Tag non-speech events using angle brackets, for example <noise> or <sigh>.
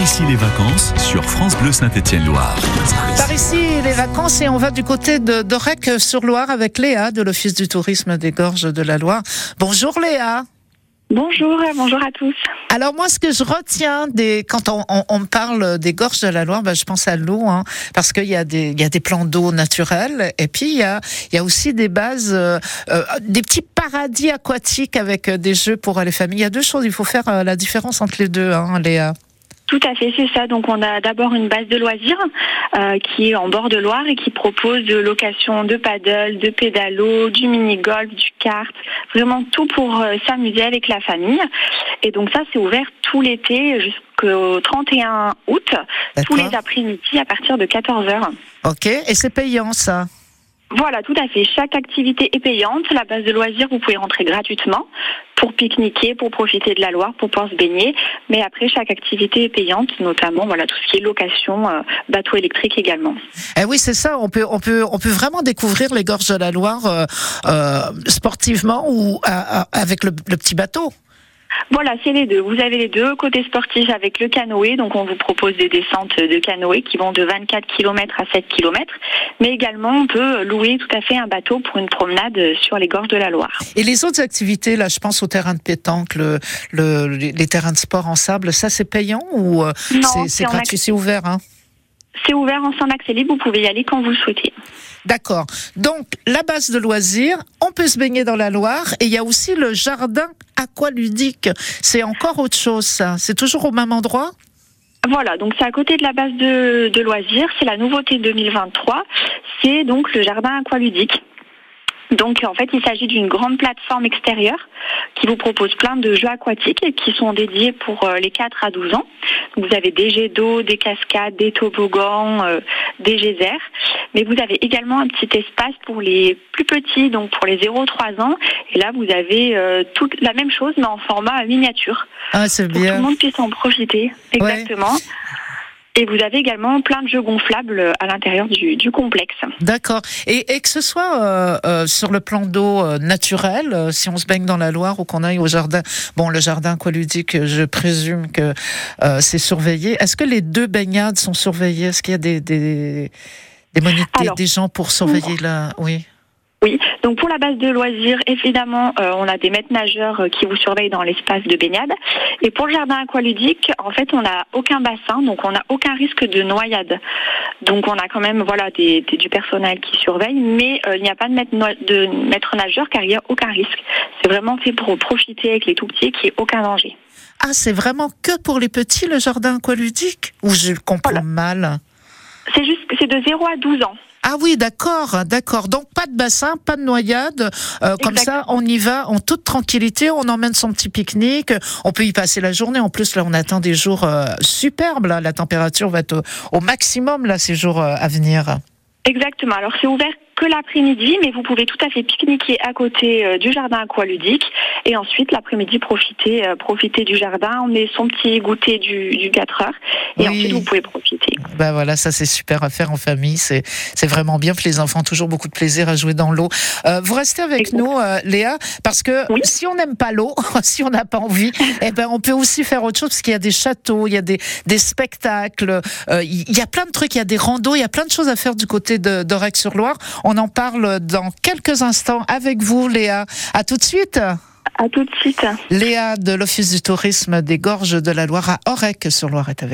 Par ici les vacances sur France Bleu Saint-Étienne-Loire. Par ici les vacances et on va du côté de d'Orec-sur-Loire avec Léa de l'Office du tourisme des Gorges de la Loire. Bonjour Léa. Bonjour, bonjour à tous. Alors moi, ce que je retiens des quand on, on, on parle des gorges de la Loire, ben, je pense à l'eau, hein, parce qu'il y a des il y a des plans d'eau naturels, et puis il y a il y a aussi des bases, euh, euh, des petits paradis aquatiques avec euh, des jeux pour les familles. Il y a deux choses, il faut faire euh, la différence entre les deux, hein, Léa. Tout à fait, c'est ça. Donc on a d'abord une base de loisirs euh, qui est en bord de Loire et qui propose de location de paddle, de pédalo, du mini-golf, du kart, vraiment tout pour euh, s'amuser avec la famille. Et donc ça, c'est ouvert tout l'été jusqu'au 31 août, tous les après-midi à partir de 14h. Ok, et c'est payant ça? Voilà, tout à fait. Chaque activité est payante. La base de loisirs, vous pouvez rentrer gratuitement pour pique-niquer, pour profiter de la Loire, pour pouvoir se baigner. Mais après, chaque activité est payante, notamment voilà tout ce qui est location, euh, bateau électrique également. Eh oui, c'est ça. On peut, on peut, on peut vraiment découvrir les gorges de la Loire euh, euh, sportivement ou avec le petit bateau. Voilà, c'est les deux. Vous avez les deux. Côté sportif avec le canoë, donc on vous propose des descentes de canoë qui vont de 24 km à 7 km. Mais également, on peut louer tout à fait un bateau pour une promenade sur les gorges de la Loire. Et les autres activités, là, je pense au terrain de pétanque, le, le- les terrains de sport en sable, ça c'est payant ou euh, c'est- gratuit, c'est ouvert hein? C'est ouvert en sans accès libre. Vous pouvez y aller quand vous le souhaitez. D'accord. Donc la base de loisirs, on peut se baigner dans la Loire et il y a aussi le jardin aqualudique. C'est encore autre chose. C'est toujours au même endroit? Voilà, donc c'est à côté de la base de, de loisirs. C'est la nouveauté 2023. C'est donc le jardin aqualudique. Donc en fait, il s'agit d'une grande plateforme extérieure qui vous propose plein de jeux aquatiques et qui sont dédiés pour euh, les 4 à 12 ans. Vous avez des jets d'eau, des cascades, des toboggans, euh, des geysers. Mais vous avez également un petit espace pour les plus petits, donc pour les 0-3 ans. Et là, vous avez euh, toute la même chose, mais en format miniature Ah, c'est pour que tout le bien. monde puisse en profiter. Exactement. Et vous avez également plein de jeux gonflables à l'intérieur du, du complexe. D'accord. Et, et que ce soit euh, euh, sur le plan d'eau euh, naturel, euh, si on se baigne dans la Loire ou qu'on aille au jardin, bon, le jardin aqualudique, euh, je présume que euh, c'est surveillé. Est-ce que les deux baignades sont surveillées? Est-ce qu'il y a des, des, des moniteurs, Alors, des gens pour surveiller la... Oui. Oui, donc pour la base de loisirs, évidemment, euh, on a des maîtres nageurs euh, qui vous surveillent dans l'espace de baignade. Et pour le jardin aqualudique, en fait, on n'a aucun bassin, donc on n'a aucun risque de noyade. Donc on a quand même voilà des, des- du personnel qui surveille, mais euh, il n'y a pas de maître, no- de maître nageur car il n'y a aucun risque. C'est vraiment fait pour profiter avec les tout petits, qui est aucun danger. Ah, c'est vraiment que pour les petits, le jardin aqualudique? Ou je comprends Voilà. mal C'est juste, c'est de 0 à 12 ans. Ah oui, d'accord, d'accord. Donc pas de bassin, pas de noyade. Euh, comme ça, on y va en toute tranquillité. On emmène son petit pique-nique. On peut y passer la journée. En plus, là, on attend des jours euh, superbes. Là. La température va être au, au maximum là ces jours euh, à venir. Exactement. Alors c'est ouvert que l'après-midi, mais vous pouvez tout à fait pique-niquer à côté du jardin aqualudique et ensuite l'après-midi profiter euh, profiter du jardin. On met son petit goûter du, du 4 heures et Oui. ensuite vous pouvez profiter. Ben voilà, ça c'est super à faire en famille. C'est c'est vraiment bien que les enfants ont toujours beaucoup de plaisir à jouer dans l'eau. Euh, vous restez avec nous, euh, Léa, parce que Oui. si on n'aime pas l'eau, <laughs> si on n'a pas envie, <laughs> eh ben on peut aussi faire autre chose parce qu'il y a des châteaux, il y a des, des spectacles, euh, il y a plein de trucs, il y a des randos, il y a plein de choses à faire du côté de d'Orec-sur-Loire. On en parle dans quelques instants avec vous, Léa. À tout de suite. À tout de suite. Léa de l'Office du tourisme des Gorges de la Loire à Orec-sur-Loire est avec